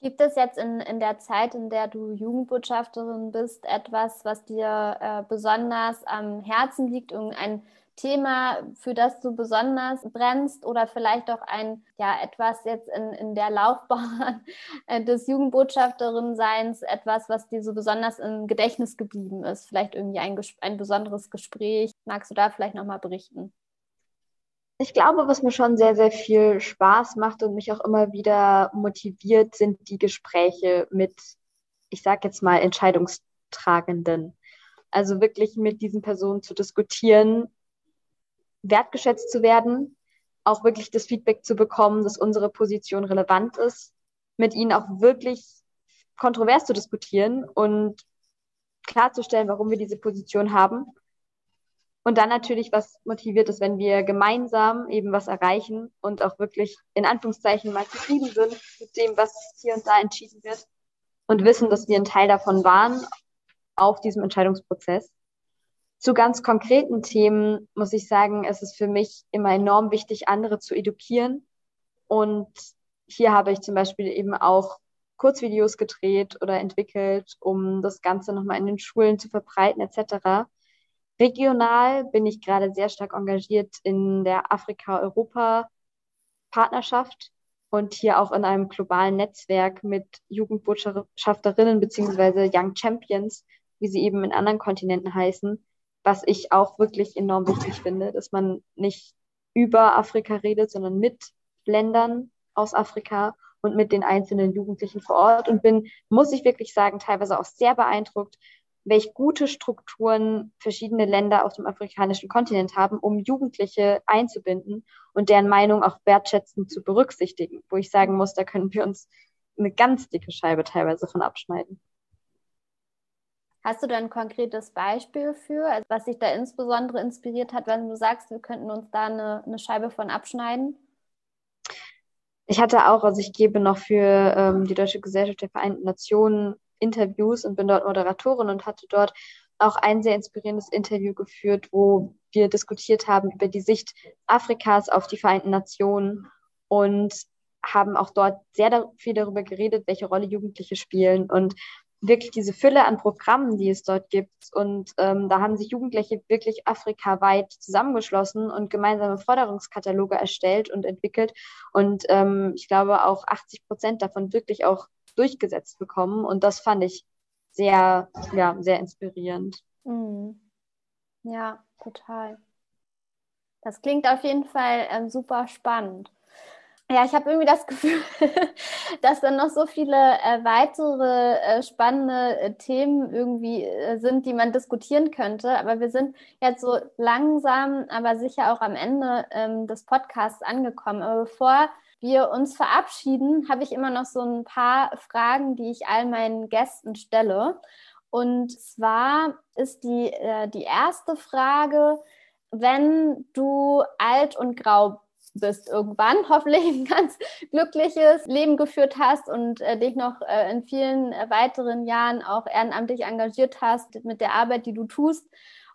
Gibt es jetzt in, in der Zeit, in der du Jugendbotschafterin bist, etwas, was dir äh, besonders am Herzen liegt, irgendein Thema, für das du besonders brennst oder vielleicht auch ein, ja, etwas jetzt in, in der Laufbahn [LAUGHS] äh, des Jugendbotschafterin-Seins, etwas, was dir so besonders im Gedächtnis geblieben ist? Vielleicht irgendwie ein, ein besonderes Gespräch. Magst du da vielleicht nochmal berichten? Ich glaube, was mir schon sehr, sehr viel Spaß macht und mich auch immer wieder motiviert, sind die Gespräche mit, ich sage jetzt mal, Entscheidungstragenden. Also wirklich mit diesen Personen zu diskutieren, wertgeschätzt zu werden, auch wirklich das Feedback zu bekommen, dass unsere Position relevant ist, mit ihnen auch wirklich kontrovers zu diskutieren und klarzustellen, warum wir diese Position haben. Und dann natürlich, was motiviert ist, wenn wir gemeinsam eben was erreichen und auch wirklich in Anführungszeichen mal zufrieden sind mit dem, was hier und da entschieden wird und wissen, dass wir ein Teil davon waren auf diesem Entscheidungsprozess. Zu ganz konkreten Themen muss ich sagen, es ist für mich immer enorm wichtig, andere zu edukieren. Und hier habe ich zum Beispiel eben auch Kurzvideos gedreht oder entwickelt, um das Ganze nochmal in den Schulen zu verbreiten etc. Regional bin ich gerade sehr stark engagiert in der Afrika-Europa-Partnerschaft und hier auch in einem globalen Netzwerk mit Jugendbotschafterinnen beziehungsweise Young Champions, wie sie eben in anderen Kontinenten heißen, was ich auch wirklich enorm wichtig finde, dass man nicht über Afrika redet, sondern mit Ländern aus Afrika und mit den einzelnen Jugendlichen vor Ort und bin, muss ich wirklich sagen, teilweise auch sehr beeindruckt, welch gute Strukturen verschiedene Länder auf dem afrikanischen Kontinent haben, um Jugendliche einzubinden und deren Meinung auch wertschätzend zu berücksichtigen, wo ich sagen muss, da können wir uns eine ganz dicke Scheibe teilweise von abschneiden. Hast du da ein konkretes Beispiel für, also was dich da insbesondere inspiriert hat, wenn du sagst, wir könnten uns da eine, eine Scheibe von abschneiden? Ich hatte auch, also ich gebe noch für ähm, die Deutsche Gesellschaft der Vereinten Nationen Interviews und bin dort Moderatorin und hatte dort auch ein sehr inspirierendes Interview geführt, wo wir diskutiert haben über die Sicht Afrikas auf die Vereinten Nationen und haben auch dort sehr viel darüber geredet, welche Rolle Jugendliche spielen und wirklich diese Fülle an Programmen, die es dort gibt. Und ähm, da haben sich Jugendliche wirklich afrikaweit zusammengeschlossen und gemeinsame Forderungskataloge erstellt und entwickelt. Und ähm, ich glaube auch 80 Prozent davon wirklich auch durchgesetzt bekommen. Und das fand ich sehr, ja, sehr inspirierend. Mhm. Ja, total. Das klingt auf jeden Fall ähm, super spannend. Ja, ich habe irgendwie das Gefühl, [LAUGHS] dass dann noch so viele äh, weitere äh, spannende äh, Themen irgendwie äh, sind, die man diskutieren könnte. Aber wir sind jetzt so langsam, aber sicher auch am Ende ähm, des Podcasts angekommen. Aber bevor wir uns verabschieden, habe ich immer noch so ein paar Fragen, die ich all meinen Gästen stelle. Und zwar ist die, äh, die erste Frage, wenn du alt und grau bist irgendwann, [LAUGHS] hoffentlich ein ganz glückliches Leben geführt hast und äh, dich noch äh, in vielen äh, weiteren Jahren auch ehrenamtlich engagiert hast mit der Arbeit, die du tust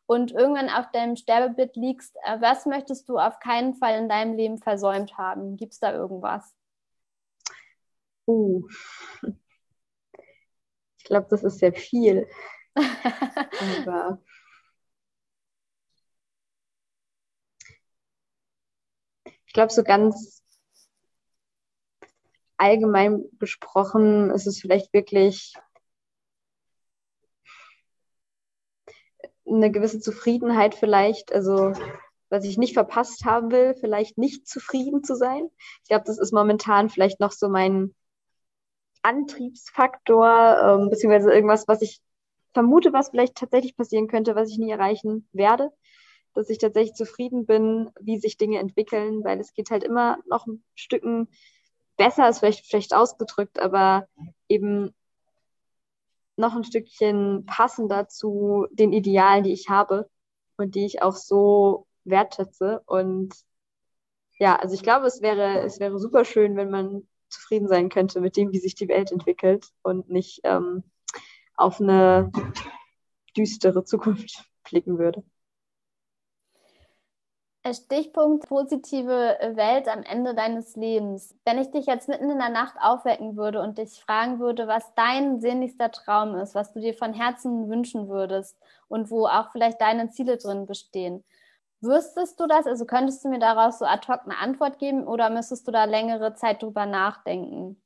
und irgendwann auf deinem Sterbebett liegst, äh, was möchtest du auf keinen Fall in deinem Leben versäumt haben? Gibt es da irgendwas? Uh. Ich glaube, das ist sehr viel. [LAUGHS] Aber ich glaube, so ganz allgemein gesprochen ist es vielleicht wirklich eine gewisse Zufriedenheit vielleicht, also was ich nicht verpasst haben will, vielleicht nicht zufrieden zu sein. Ich glaube, das ist momentan vielleicht noch so mein Antriebsfaktor, ähm, beziehungsweise irgendwas, was ich vermute, was vielleicht tatsächlich passieren könnte, was ich nie erreichen werde, dass ich tatsächlich zufrieden bin, wie sich Dinge entwickeln, weil es geht halt immer noch ein Stücken besser, ist vielleicht vielleicht ausgedrückt, aber eben noch ein Stückchen passender zu den Idealen, die ich habe und die ich auch so wertschätze. Und ja, also ich glaube, es wäre, es wäre super schön, wenn man zufrieden sein könnte mit dem, wie sich die Welt entwickelt und nicht ähm, auf eine düstere Zukunft [LAUGHS] blicken würde. Stichpunkt positive Welt am Ende deines Lebens. Wenn ich dich jetzt mitten in der Nacht aufwecken würde und dich fragen würde, was dein sehnlichster Traum ist, was du dir von Herzen wünschen würdest und wo auch vielleicht deine Ziele drin bestehen, wüsstest du das? Also könntest du mir daraus so ad hoc eine Antwort geben oder müsstest du da längere Zeit drüber nachdenken?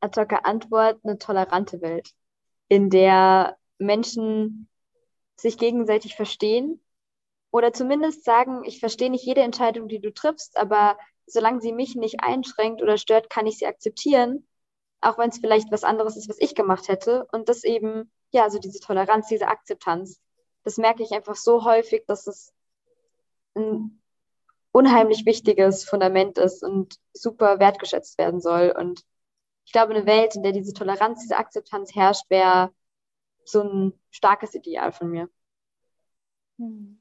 Ad hoc Antwort, eine tolerante Welt, in der Menschen sich gegenseitig verstehen oder zumindest sagen, ich verstehe nicht jede Entscheidung, die du triffst, aber solange sie mich nicht einschränkt oder stört, kann ich sie akzeptieren, auch wenn es vielleicht was anderes ist, was ich gemacht hätte. Und das eben, ja, so diese Toleranz, diese Akzeptanz, das merke ich einfach so häufig, dass es ein unheimlich wichtiges Fundament ist und super wertgeschätzt werden soll. Und ich glaube, eine Welt, in der diese Toleranz, diese Akzeptanz herrscht, wäre so ein starkes Ideal von mir. Hm.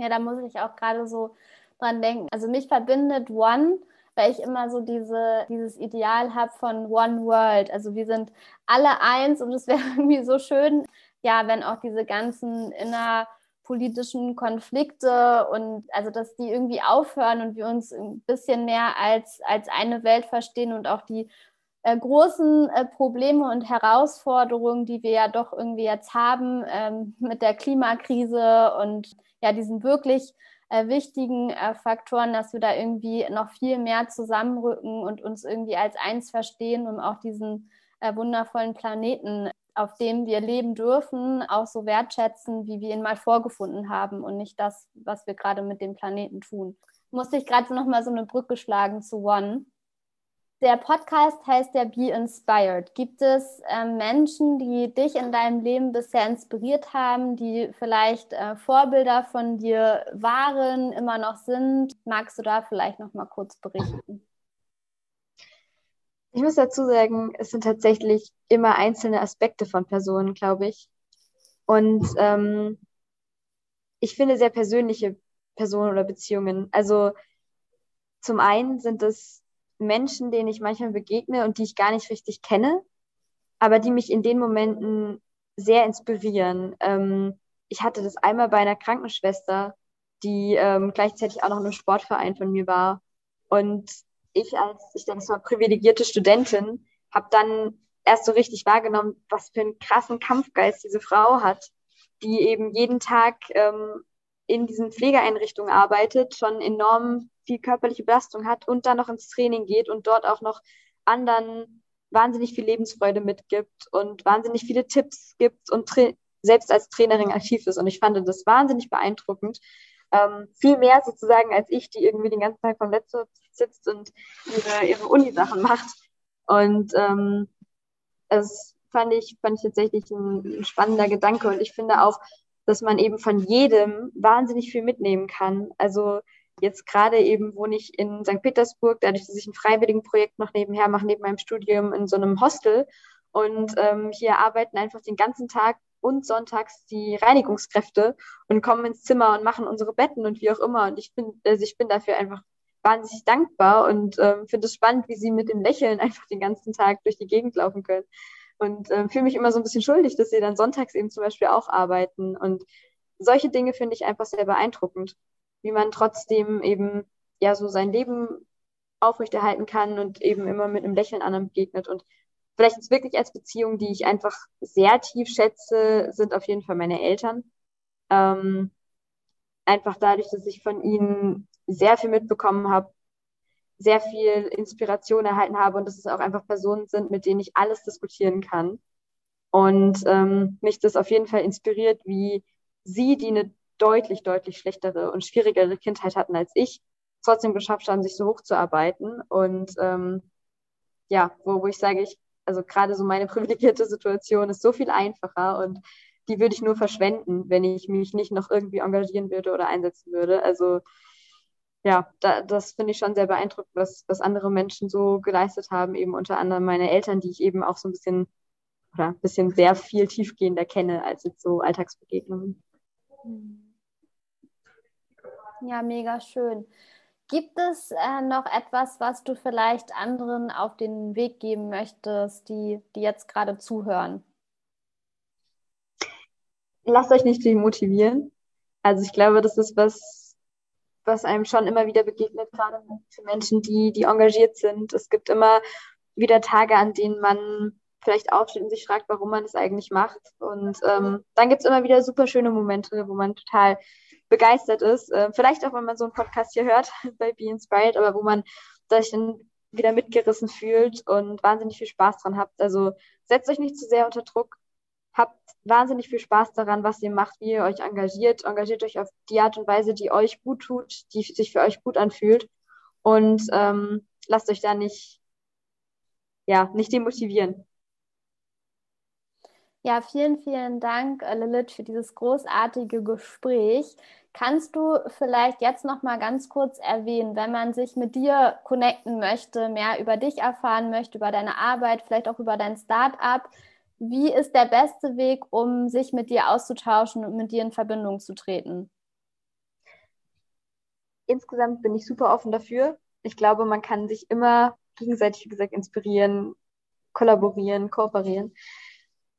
Ja, da muss ich auch gerade so dran denken. Also mich verbindet One, weil ich immer so diese, dieses Ideal habe von One World. Also wir sind alle eins und es wäre [LAUGHS] irgendwie so schön, ja, wenn auch diese ganzen innerpolitischen Konflikte und also dass die irgendwie aufhören und wir uns ein bisschen mehr als, als eine Welt verstehen und auch die äh, großen äh, Probleme und Herausforderungen, die wir ja doch irgendwie jetzt haben ähm, mit der Klimakrise und ja diesen wirklich äh, wichtigen äh, Faktoren, dass wir da irgendwie noch viel mehr zusammenrücken und uns irgendwie als eins verstehen, um auch diesen äh, wundervollen Planeten, auf dem wir leben dürfen, auch so wertschätzen, wie wir ihn mal vorgefunden haben und nicht das, was wir gerade mit dem Planeten tun. Musste ich gerade noch mal so eine Brücke schlagen zu One der Podcast heißt ja Be Inspired. Gibt es äh, Menschen, die dich in deinem Leben bisher inspiriert haben, die vielleicht äh, Vorbilder von dir waren, immer noch sind? Magst du da vielleicht noch mal kurz berichten? Ich muss dazu sagen, es sind tatsächlich immer einzelne Aspekte von Personen, glaube ich. Und ähm, ich finde sehr persönliche Personen oder Beziehungen. Also zum einen sind es Menschen, denen ich manchmal begegne und die ich gar nicht richtig kenne, aber die mich in den Momenten sehr inspirieren. Ähm, ich hatte das einmal bei einer Krankenschwester, die ähm, gleichzeitig auch noch in einem Sportverein von mir war. Und ich als, ich denke, es war privilegierte Studentin, habe dann erst so richtig wahrgenommen, was für einen krassen Kampfgeist diese Frau hat, die eben jeden Tag ähm, in diesen Pflegeeinrichtungen arbeitet, schon enorm viel körperliche Belastung hat und dann noch ins Training geht und dort auch noch anderen wahnsinnig viel Lebensfreude mitgibt und wahnsinnig viele Tipps gibt und selbst als Trainerin aktiv ist. Und ich fand das wahnsinnig beeindruckend. Ähm, viel mehr sozusagen als ich, die irgendwie den ganzen Tag vom Laptop sitzt und ihre, ihre Uni-Sachen macht. Und ähm, das fand ich, fand ich tatsächlich ein, ein spannender Gedanke. Und ich finde auch, dass man eben von jedem wahnsinnig viel mitnehmen kann. Also Jetzt gerade eben wohne ich in St. Petersburg, dadurch, dass ich ein Freiwilligenprojekt noch nebenher mache, neben meinem Studium in so einem Hostel. Und ähm, hier arbeiten einfach den ganzen Tag und sonntags die Reinigungskräfte und kommen ins Zimmer und machen unsere Betten und wie auch immer. Und ich bin, also ich bin dafür einfach wahnsinnig dankbar und ähm, finde es spannend, wie sie mit dem Lächeln [LAUGHS] einfach den ganzen Tag durch die Gegend laufen können. Und ähm, fühle mich immer so ein bisschen schuldig, dass sie dann sonntags eben zum Beispiel auch arbeiten. Und solche Dinge finde ich einfach sehr beeindruckend, wie man trotzdem eben ja so sein Leben aufrechterhalten kann und eben immer mit einem Lächeln anderen begegnet. Und vielleicht ist wirklich als Beziehung, die ich einfach sehr tief schätze, sind auf jeden Fall meine Eltern. Ähm, einfach dadurch, dass ich von ihnen sehr viel mitbekommen habe, sehr viel Inspiration erhalten habe und dass es auch einfach Personen sind, mit denen ich alles diskutieren kann. Und ähm, mich das auf jeden Fall inspiriert, wie sie, die eine deutlich, deutlich schlechtere und schwierigere Kindheit hatten als ich, trotzdem geschafft haben, sich so hochzuarbeiten. Und ähm, ja, wo, wo ich sage, ich, also gerade so meine [LAUGHS] privilegierte Situation ist so viel einfacher und die würde ich nur verschwenden, wenn ich mich nicht noch irgendwie engagieren würde oder einsetzen würde. Also ja, da, das finde ich schon sehr beeindruckend, was, was andere Menschen so geleistet haben, eben unter anderem meine Eltern, die ich eben auch so ein bisschen oder ein bisschen sehr viel tiefgehender kenne als jetzt so Alltagsbegegnungen. Ja, mega schön. Gibt es äh, noch etwas, was du vielleicht anderen auf den Weg geben möchtest, die, die jetzt gerade zuhören? Lasst euch nicht demotivieren. Also ich glaube, das ist was, was einem schon immer wieder begegnet, gerade für Menschen, die, die engagiert sind. Es gibt immer wieder Tage, an denen man vielleicht aufsteht und sich fragt, warum man es eigentlich macht. Und ähm, dann gibt es immer wieder super schöne Momente, wo man total begeistert ist. Äh, vielleicht auch, wenn man so einen Podcast hier hört [LAUGHS] bei Be Inspired, aber wo man sich dann wieder mitgerissen fühlt und wahnsinnig viel Spaß dran habt. Also setzt euch nicht zu sehr unter Druck. Habt wahnsinnig viel Spaß daran, was ihr macht, wie ihr euch engagiert. Engagiert euch auf die Art und Weise, die euch gut tut, die sich für euch gut anfühlt. Und ähm, lasst euch da nicht, ja, nicht demotivieren. Ja, vielen, vielen Dank, äh, Lilith, für dieses großartige Gespräch. Kannst du vielleicht jetzt noch mal ganz kurz erwähnen, wenn man sich mit dir connecten möchte, mehr über dich erfahren möchte, über deine Arbeit, vielleicht auch über dein Start-up, wie ist der beste Weg, um sich mit dir auszutauschen und mit dir in Verbindung zu treten? Insgesamt bin ich super offen dafür. Ich glaube, man kann sich immer gegenseitig, wie gesagt, inspirieren, kollaborieren, kooperieren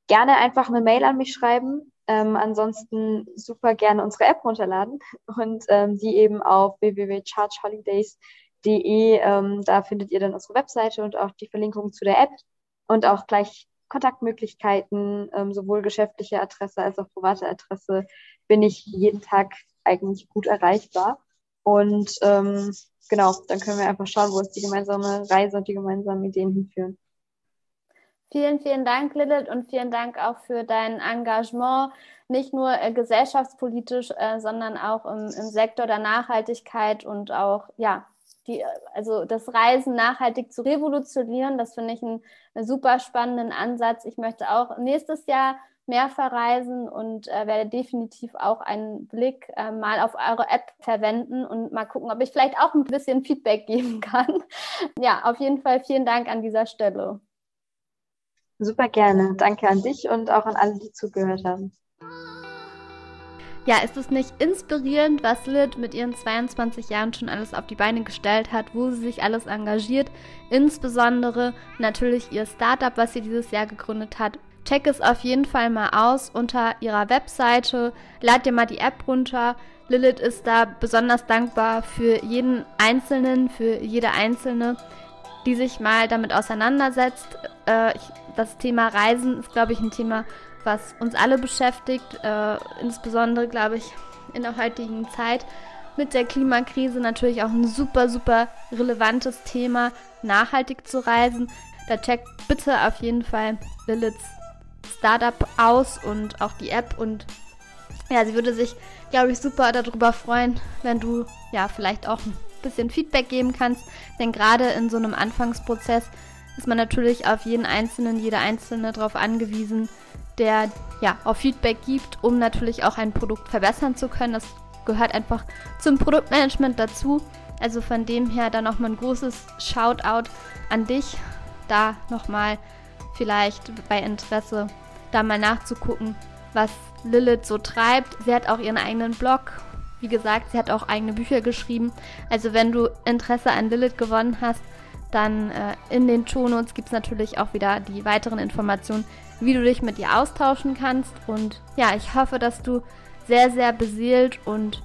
gerne einfach eine Mail an mich schreiben. Ähm, ansonsten super gerne unsere App runterladen [LAUGHS] und ähm, die eben auf www.chargeholidays.de. Ähm, da findet ihr dann unsere Webseite und auch die Verlinkung zu der App und auch gleich Kontaktmöglichkeiten, ähm, sowohl geschäftliche Adresse als auch private Adresse, bin ich jeden Tag eigentlich gut erreichbar. Und ähm, genau, dann können wir einfach schauen, wo uns die gemeinsame Reise und die gemeinsamen Ideen hinführen. Vielen, vielen Dank, Lilith, und vielen Dank auch für dein Engagement, nicht nur äh, gesellschaftspolitisch, äh, sondern auch im, im, Sektor der Nachhaltigkeit und auch, ja, die, also das Reisen nachhaltig zu revolutionieren. Das finde ich einen, einen, super spannenden Ansatz. Ich möchte auch nächstes Jahr mehr verreisen und äh, werde definitiv auch einen Blick äh, mal auf eure App verwenden und mal gucken, ob ich vielleicht auch ein bisschen Feedback geben [LAUGHS] kann. ja, auf jeden Fall vielen Dank an dieser Stelle. Super gerne. Danke an dich und auch an alle, die zugehört haben. Ja, ist es nicht inspirierend, was Lid mit ihren 22 Jahren schon alles auf die Beine gestellt hat, wo sie sich alles engagiert? Insbesondere natürlich ihr Startup, was sie dieses Jahr gegründet hat. Check es auf jeden Fall mal aus unter ihrer Webseite. Lad dir mal die App runter. Lilith ist da besonders dankbar für jeden Einzelnen, für jede Einzelne, die sich mal damit auseinandersetzt. Äh, ich, das Thema Reisen ist, glaube ich, ein Thema, was uns alle beschäftigt, äh, insbesondere, glaube ich, in der heutigen Zeit mit der Klimakrise natürlich auch ein super, super relevantes Thema, nachhaltig zu reisen. Da checkt bitte auf jeden Fall Liliths Startup aus und auch die App und ja, sie würde sich, glaube ich, super darüber freuen, wenn du ja vielleicht auch ein bisschen Feedback geben kannst. Denn gerade in so einem Anfangsprozess ist man natürlich auf jeden Einzelnen, jede Einzelne darauf angewiesen, der ja auf Feedback gibt, um natürlich auch ein Produkt verbessern zu können. Das gehört einfach zum Produktmanagement dazu. Also von dem her dann nochmal ein großes Shoutout an dich, da nochmal vielleicht bei Interesse da mal nachzugucken, was Lilith so treibt. Sie hat auch ihren eigenen Blog. Wie gesagt, sie hat auch eigene Bücher geschrieben. Also wenn du Interesse an Lilith gewonnen hast, dann äh, in den Shownotes gibt es natürlich auch wieder die weiteren Informationen, wie du dich mit ihr austauschen kannst. Und ja, ich hoffe, dass du sehr, sehr beseelt und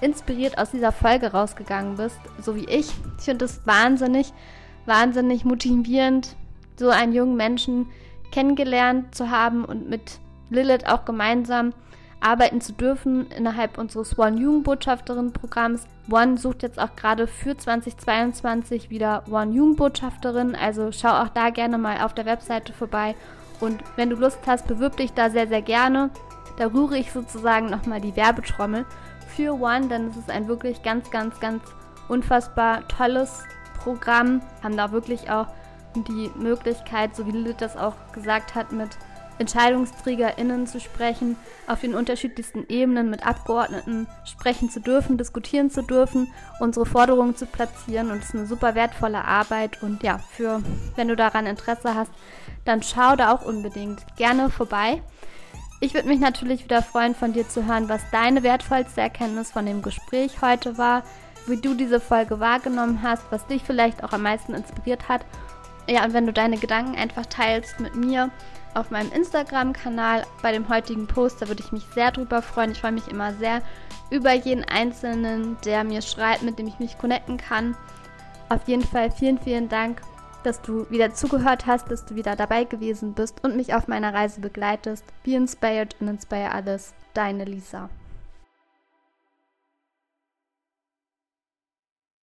inspiriert aus dieser Folge rausgegangen bist, so wie ich. Ich finde es wahnsinnig, wahnsinnig motivierend, so einen jungen Menschen kennengelernt zu haben und mit Lilith auch gemeinsam arbeiten zu dürfen innerhalb unseres One Jugendbotschafterin-Programms. One sucht jetzt auch gerade für 2022 wieder One Jugendbotschafterin, also schau auch da gerne mal auf der Webseite vorbei und wenn du Lust hast, bewirb dich da sehr, sehr gerne. Da rühre ich sozusagen nochmal die Werbetrommel für One, denn es ist ein wirklich ganz, ganz, ganz unfassbar tolles Programm. Haben da wirklich auch die Möglichkeit, so wie Lilith das auch gesagt hat, mit EntscheidungsträgerInnen zu sprechen, auf den unterschiedlichsten Ebenen mit Abgeordneten sprechen zu dürfen, diskutieren zu dürfen, unsere Forderungen zu platzieren und es ist eine super wertvolle Arbeit und ja, für, wenn du daran Interesse hast, dann schau da auch unbedingt gerne vorbei. Ich würde mich natürlich wieder freuen, von dir zu hören, was deine wertvollste Erkenntnis von dem Gespräch heute war, wie du diese Folge wahrgenommen hast, was dich vielleicht auch am meisten inspiriert hat. Ja, und wenn du deine Gedanken einfach teilst mit mir, auf meinem Instagram-Kanal bei dem heutigen Post. Da würde ich mich sehr drüber freuen. Ich freue mich immer sehr über jeden Einzelnen, der mir schreibt, mit dem ich mich connecten kann. Auf jeden Fall vielen, vielen Dank, dass du wieder zugehört hast, dass du wieder dabei gewesen bist und mich auf meiner Reise begleitest. Be inspired und inspire alles. Deine Lisa.